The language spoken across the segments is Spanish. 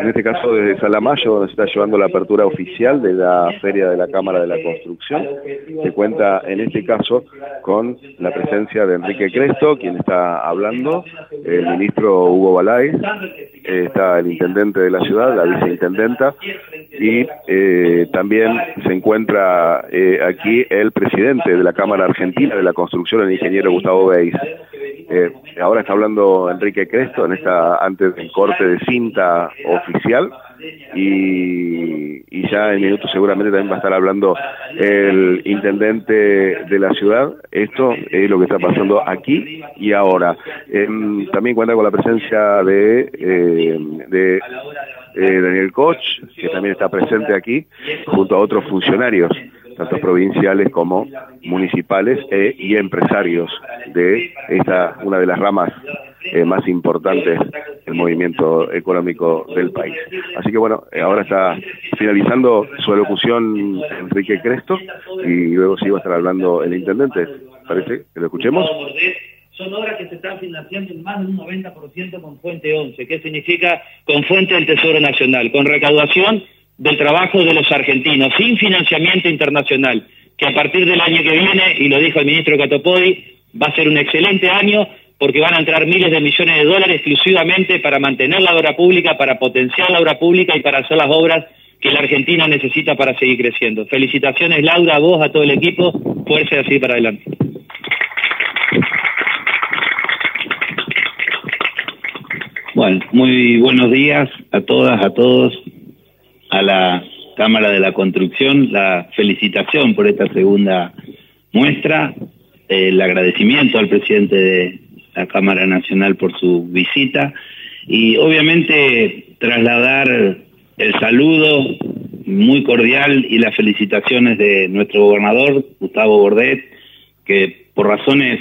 En este caso desde Salamayo, donde se está llevando la apertura oficial de la Feria de la Cámara de la Construcción, se cuenta en este caso con la presencia de Enrique Cresto, quien está hablando, el ministro Hugo Balay, está el intendente de la ciudad, la viceintendenta, y eh, también se encuentra eh, aquí el presidente de la Cámara Argentina de la Construcción, el ingeniero Gustavo Beis. Eh, ahora está hablando Enrique Cresto en esta antes del corte de cinta oficial y, ya en minutos seguramente también va a estar hablando el intendente de la ciudad. Esto es lo que está pasando aquí y ahora. Em, también cuenta con la presencia de, eh, de Daniel Koch, que también está presente aquí, junto a otros funcionarios tanto provinciales como municipales e, y empresarios de esta una de las ramas eh, más importantes del movimiento económico del país. Así que bueno, eh, ahora está finalizando su elocución Enrique Cresto y luego sí va a estar hablando el intendente. ¿Parece que lo escuchemos? son obras que se están financiando en más de un 90% con Fuente 11. ¿Qué significa con Fuente del Tesoro Nacional? Con recaudación del trabajo de los argentinos, sin financiamiento internacional, que a partir del año que viene, y lo dijo el ministro Catopodi, va a ser un excelente año porque van a entrar miles de millones de dólares exclusivamente para mantener la obra pública, para potenciar la obra pública y para hacer las obras que la Argentina necesita para seguir creciendo. Felicitaciones Laura, a vos, a todo el equipo, fuerza así para adelante. Bueno, muy buenos días a todas, a todos a la Cámara de la Construcción. La felicitación por esta segunda muestra, el agradecimiento al presidente de la Cámara Nacional por su visita. Y obviamente trasladar el saludo muy cordial y las felicitaciones de nuestro gobernador, Gustavo Bordet, que por razones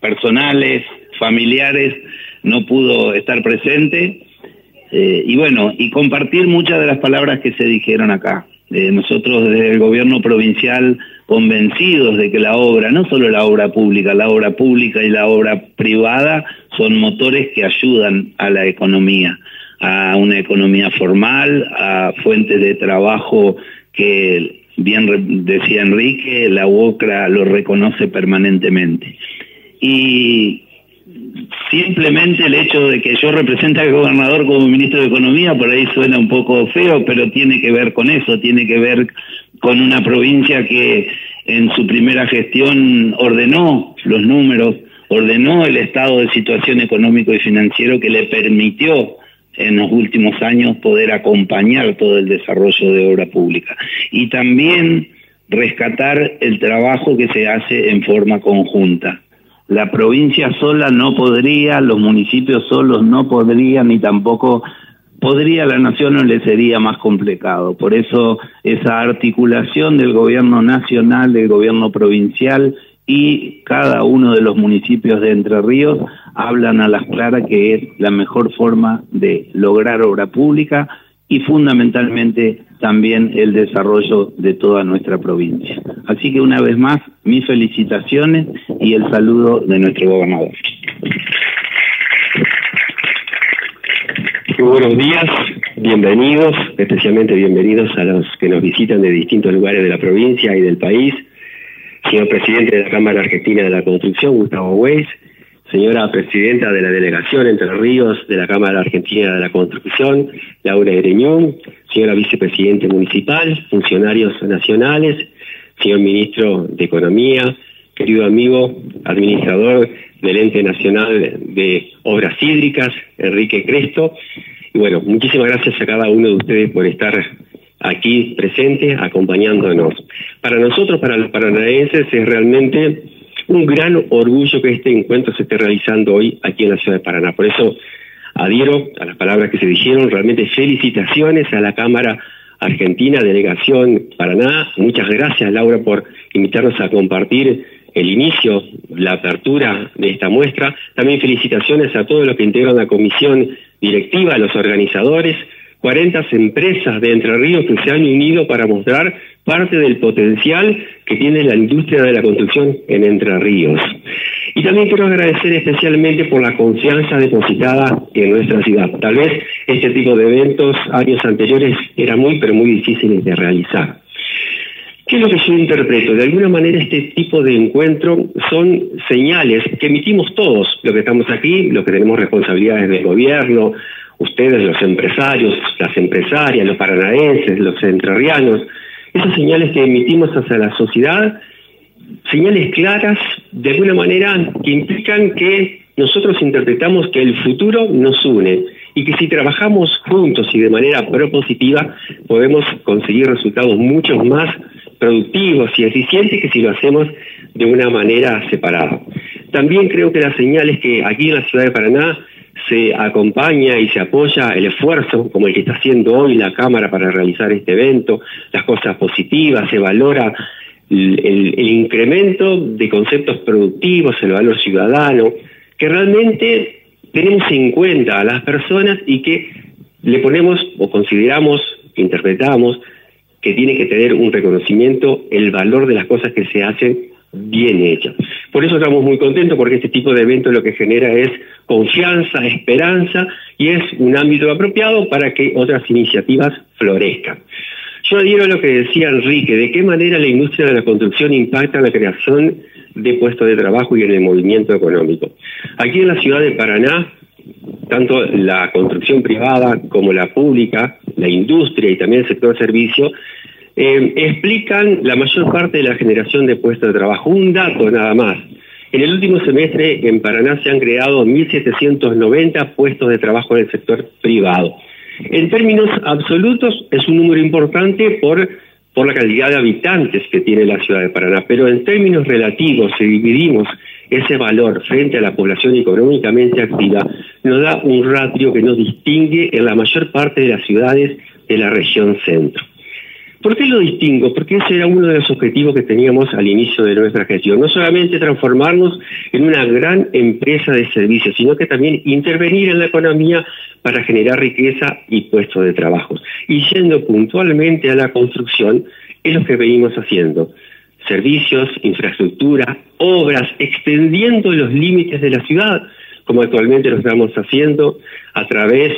personales, familiares, no pudo estar presente eh, y bueno, y compartir muchas de las palabras que se dijeron acá. Eh, nosotros desde el gobierno provincial convencidos de que la obra, no solo la obra pública, la obra pública y la obra privada son motores que ayudan a la economía, a una economía formal, a fuentes de trabajo que bien decía Enrique, la UOCRA lo reconoce permanentemente. Y simplemente el hecho de que yo represente al gobernador como ministro de Economía, por ahí suena un poco feo, pero tiene que ver con eso, tiene que ver con una provincia que en su primera gestión ordenó los números, ordenó el estado de situación económico y financiero que le permitió en los últimos años poder acompañar todo el desarrollo de obra pública. Y también rescatar el trabajo que se hace en forma conjunta la provincia sola no podría, los municipios solos no podrían, ni tampoco podría la nación o le sería más complicado. Por eso esa articulación del gobierno nacional, del gobierno provincial y cada uno de los municipios de Entre Ríos hablan a las claras que es la mejor forma de lograr obra pública y fundamentalmente también el desarrollo de toda nuestra provincia. Así que una vez más, mis felicitaciones y el saludo de nuestro gobernador. Muy buenos días, bienvenidos, especialmente bienvenidos a los que nos visitan de distintos lugares de la provincia y del país. Señor presidente de la Cámara Argentina de la Construcción, Gustavo Weiss, señora presidenta de la Delegación Entre Ríos de la Cámara Argentina de la Construcción, Laura Ereñón, señora vicepresidente municipal, funcionarios nacionales, señor ministro de Economía, querido amigo, administrador del Ente Nacional de Obras Hídricas, Enrique Cresto. Y bueno, muchísimas gracias a cada uno de ustedes por estar aquí presente, acompañándonos. Para nosotros, para los paranaenses, es realmente un gran orgullo que este encuentro se esté realizando hoy aquí en la ciudad de Paraná. Por eso adhiero a las palabras que se dijeron, realmente felicitaciones a la Cámara Argentina, Delegación Paraná. Muchas gracias Laura por invitarnos a compartir el inicio, la apertura de esta muestra. También felicitaciones a todos los que integran la comisión directiva, a los organizadores, 40 empresas de Entre Ríos que se han unido para mostrar parte del potencial que tiene la industria de la construcción en Entre Ríos. Y también quiero agradecer especialmente por la confianza depositada en nuestra ciudad. Tal vez este tipo de eventos años anteriores era muy, pero muy difíciles de realizar. ¿Qué es lo que yo interpreto? De alguna manera este tipo de encuentro son señales que emitimos todos, los que estamos aquí, los que tenemos responsabilidades del gobierno, ustedes, los empresarios, las empresarias, los paranaenses, los entrerrianos, esas señales que emitimos hacia la sociedad, señales claras, de alguna manera, que implican que nosotros interpretamos que el futuro nos une y que si trabajamos juntos y de manera propositiva podemos conseguir resultados mucho más productivos y eficientes que si lo hacemos de una manera separada. También creo que las señales que aquí en la ciudad de Paraná se acompaña y se apoya el esfuerzo, como el que está haciendo hoy la Cámara para realizar este evento, las cosas positivas, se valora el, incremento de conceptos productivos, el valor ciudadano, que realmente tenemos en cuenta a las personas y que le ponemos o consideramos, interpretamos, que tiene que tener un reconocimiento el valor de las cosas que se hacen bien hechas. Por eso estamos muy contentos porque este tipo de evento lo que genera es confianza, esperanza y es un ámbito apropiado para que otras iniciativas florezcan. Yo adhiero a lo que decía Enrique, de qué manera la industria de la construcción impacta en la creación de puestos de trabajo y en el movimiento económico. Aquí en la ciudad de Paraná, tanto la construcción privada como la pública, la industria y también el sector servicio, eh, explican la mayor parte de la generación de puestos de trabajo. Un dato nada más. En el último semestre en Paraná se han creado 1.790 puestos de trabajo en el sector privado. En términos absolutos es un número importante por, por la calidad de habitantes que tiene la ciudad de Paraná, pero en términos relativos, si dividimos ese valor frente a la población económicamente activa, nos da un ratio que nos distingue en la mayor parte de las ciudades de la región centro. ¿Por qué lo distingo? Porque ese era uno de los objetivos que teníamos al inicio de nuestra gestión. No solamente transformarnos en una gran empresa de servicios, sino que también intervenir en la economía para generar riqueza y puestos de trabajo. Y yendo puntualmente a la construcción, es lo que venimos haciendo. Servicios, infraestructura, obras, extendiendo los límites de la ciudad, como actualmente lo estamos haciendo a través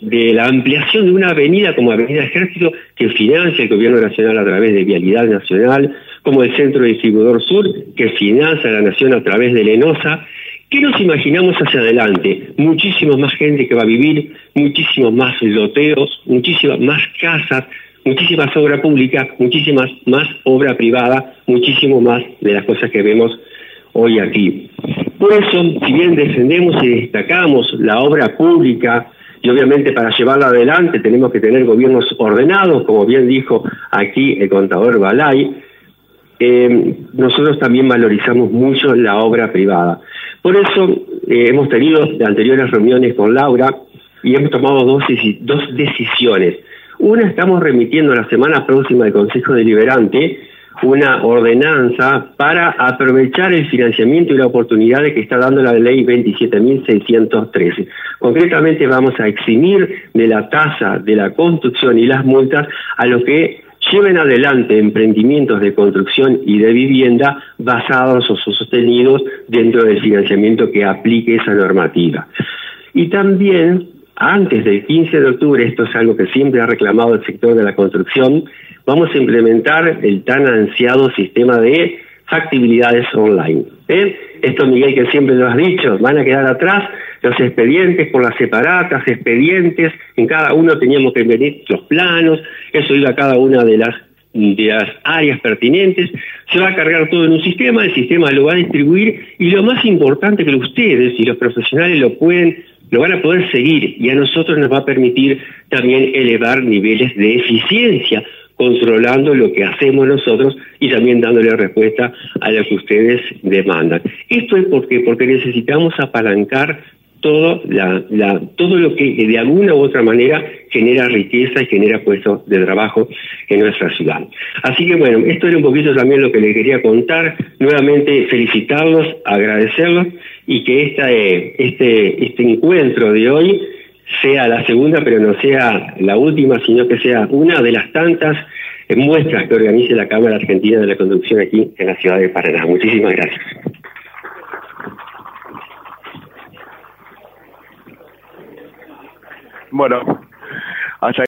de la ampliación de una avenida como Avenida Ejército que financia el Gobierno Nacional a través de Vialidad Nacional, como el Centro Distribuidor Sur que financia la Nación a través de Lenosa. ¿Qué nos imaginamos hacia adelante? Muchísima más gente que va a vivir, muchísimos más loteos, muchísimas más casas, muchísimas obras públicas, muchísimas más obra privada, muchísimo más de las cosas que vemos hoy aquí. Por eso, si bien defendemos y destacamos la obra pública, y obviamente para llevarla adelante tenemos que tener gobiernos ordenados, como bien dijo aquí el contador Balay. Eh, nosotros también valorizamos mucho la obra privada. Por eso eh, hemos tenido anteriores reuniones con Laura y hemos tomado dos, dos decisiones. Una estamos remitiendo la semana próxima al Consejo Deliberante una ordenanza para aprovechar el financiamiento y la oportunidad que está dando la ley 27.613. Concretamente vamos a eximir de la tasa de la construcción y las multas a los que lleven adelante emprendimientos de construcción y de vivienda basados o sostenidos dentro del financiamiento que aplique esa normativa. Y también, antes del 15 de octubre, esto es algo que siempre ha reclamado el sector de la construcción, vamos a implementar el tan ansiado sistema de factibilidades online. ¿Eh? Esto, Miguel, que siempre lo has dicho, van a quedar atrás los expedientes por las separatas, expedientes, en cada uno teníamos que venir los planos, eso iba a cada una de las, de las áreas pertinentes, se va a cargar todo en un sistema, el sistema lo va a distribuir y lo más importante que ustedes y los profesionales lo pueden lo van a poder seguir y a nosotros nos va a permitir también elevar niveles de eficiencia, controlando lo que hacemos nosotros y también dándole respuesta a lo que ustedes demandan. Esto es porque, porque necesitamos apalancar todo, lo que de alguna u otra manera genera riqueza y genera puestos de trabajo en nuestra ciudad. Así que bueno, esto era un poquito también lo que les quería contar. Nuevamente felicitarlos, agradecerlos y que esta, eh, este, este encuentro de hoy sea la segunda, pero no sea la última, sino que sea una de las tantas muestras que organice la Cámara Argentina de la Conducción aquí en la ciudad de Paraná. Muchísimas gracias. Bueno, hasta